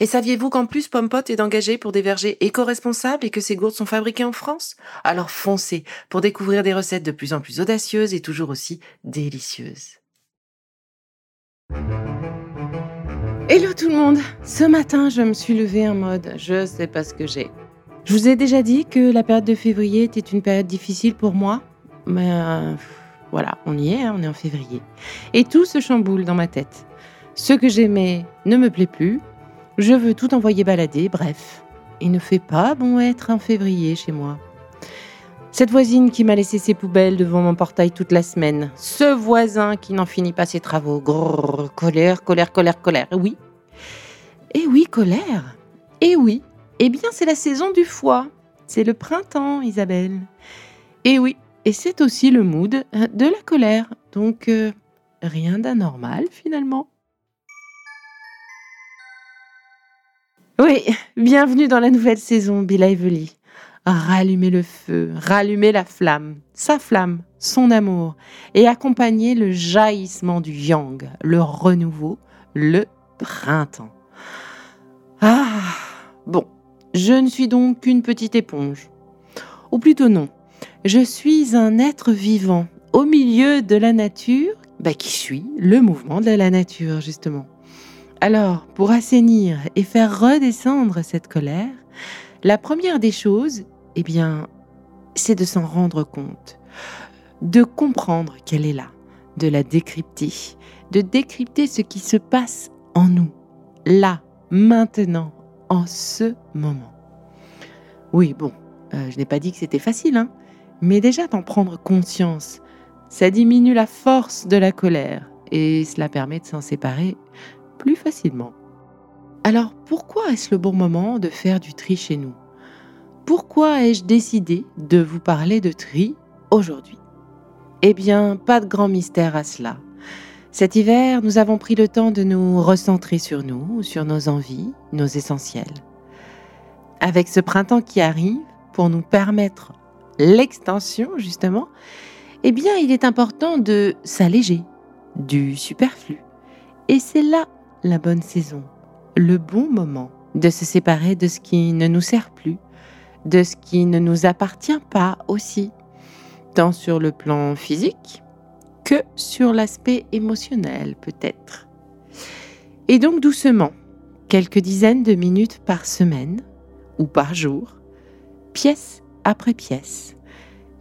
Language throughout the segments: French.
Et saviez-vous qu'en plus Pompot est engagé pour des vergers éco-responsables et que ces gourdes sont fabriquées en France? Alors foncez pour découvrir des recettes de plus en plus audacieuses et toujours aussi délicieuses. Hello tout le monde Ce matin, je me suis levée en mode je sais pas ce que j'ai. Je vous ai déjà dit que la période de février était une période difficile pour moi, mais euh, voilà, on y est, hein, on est en février. Et tout se chamboule dans ma tête. Ce que j'aimais ne me plaît plus, je veux tout envoyer balader, bref. Il ne fait pas bon être en février chez moi. Cette voisine qui m'a laissé ses poubelles devant mon portail toute la semaine. Ce voisin qui n'en finit pas ses travaux. Grrr, colère, colère, colère, colère. Oui. Eh oui, colère. Eh oui. Eh bien, c'est la saison du foie. C'est le printemps, Isabelle. Eh oui. Et c'est aussi le mood de la colère. Donc, euh, rien d'anormal finalement. Oui, bienvenue dans la nouvelle saison, Bill Lively. Rallumer le feu, rallumer la flamme, sa flamme, son amour, et accompagner le jaillissement du yang, le renouveau, le printemps. Ah, bon, je ne suis donc qu'une petite éponge. Ou plutôt non, je suis un être vivant au milieu de la nature, bah, qui suit le mouvement de la nature, justement. Alors, pour assainir et faire redescendre cette colère, la première des choses, eh bien, c'est de s'en rendre compte, de comprendre qu'elle est là, de la décrypter, de décrypter ce qui se passe en nous, là, maintenant, en ce moment. Oui, bon, euh, je n'ai pas dit que c'était facile, hein, mais déjà d'en prendre conscience, ça diminue la force de la colère et cela permet de s'en séparer plus facilement. Alors pourquoi est-ce le bon moment de faire du tri chez nous? Pourquoi ai-je décidé de vous parler de tri aujourd'hui? Eh bien, pas de grand mystère à cela. Cet hiver, nous avons pris le temps de nous recentrer sur nous, sur nos envies, nos essentiels. Avec ce printemps qui arrive, pour nous permettre l'extension justement, eh bien, il est important de s'alléger du superflu. Et c'est là la bonne saison, le bon moment de se séparer de ce qui ne nous sert plus, de ce qui ne nous appartient pas aussi, tant sur le plan physique que sur l'aspect émotionnel peut-être. Et donc doucement, quelques dizaines de minutes par semaine ou par jour, pièce après pièce,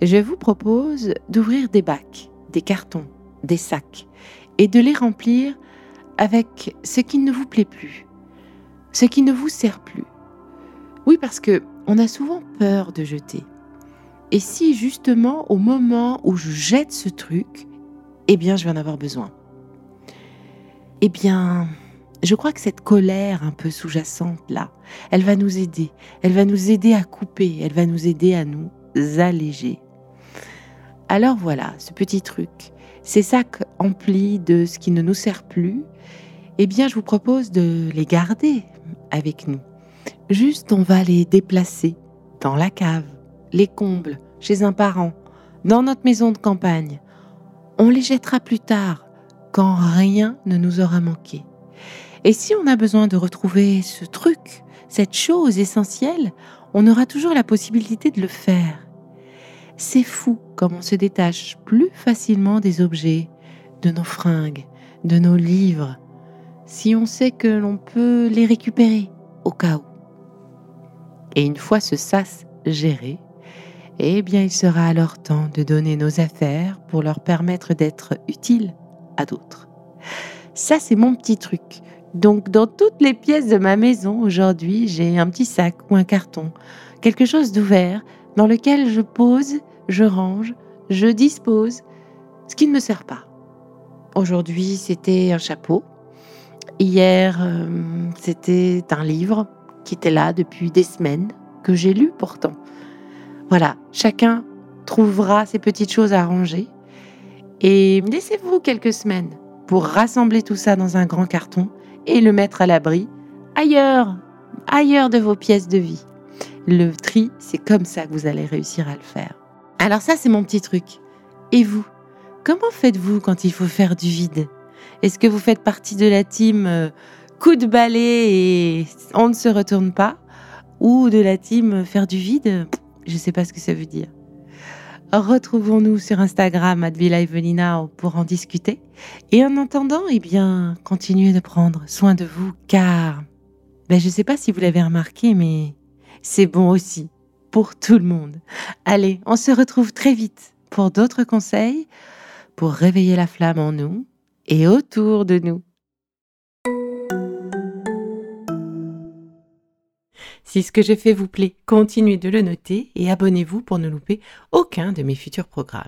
je vous propose d'ouvrir des bacs, des cartons, des sacs et de les remplir avec ce qui ne vous plaît plus, ce qui ne vous sert plus. Oui, parce que on a souvent peur de jeter. Et si justement au moment où je jette ce truc, eh bien je vais en avoir besoin. Eh bien, je crois que cette colère un peu sous-jacente là, elle va nous aider. Elle va nous aider à couper, elle va nous aider à nous alléger. Alors voilà, ce petit truc, ces sacs emplis de ce qui ne nous sert plus, eh bien, je vous propose de les garder avec nous. Juste, on va les déplacer dans la cave, les combles, chez un parent, dans notre maison de campagne. On les jettera plus tard, quand rien ne nous aura manqué. Et si on a besoin de retrouver ce truc, cette chose essentielle, on aura toujours la possibilité de le faire. C'est fou comme on se détache plus facilement des objets, de nos fringues, de nos livres, si on sait que l'on peut les récupérer au cas où. Et une fois ce sas géré, eh bien il sera alors temps de donner nos affaires pour leur permettre d'être utiles à d'autres. Ça, c'est mon petit truc. Donc, dans toutes les pièces de ma maison, aujourd'hui, j'ai un petit sac ou un carton, quelque chose d'ouvert dans lequel je pose, je range, je dispose ce qui ne me sert pas. Aujourd'hui, c'était un chapeau. Hier, euh, c'était un livre qui était là depuis des semaines, que j'ai lu pourtant. Voilà, chacun trouvera ses petites choses à ranger. Et laissez-vous quelques semaines pour rassembler tout ça dans un grand carton et le mettre à l'abri ailleurs, ailleurs de vos pièces de vie. Le tri, c'est comme ça que vous allez réussir à le faire. Alors ça, c'est mon petit truc. Et vous? Comment faites-vous quand il faut faire du vide? Est-ce que vous faites partie de la team euh, coup de balai et on ne se retourne pas? Ou de la team euh, faire du vide? Je ne sais pas ce que ça veut dire. Retrouvons-nous sur Instagram at pour en discuter. Et en attendant, eh bien, continuez de prendre soin de vous car ben, je ne sais pas si vous l'avez remarqué, mais c'est bon aussi pour tout le monde. Allez, on se retrouve très vite pour d'autres conseils pour réveiller la flamme en nous et autour de nous. Si ce que je fais vous plaît, continuez de le noter et abonnez-vous pour ne louper aucun de mes futurs programmes.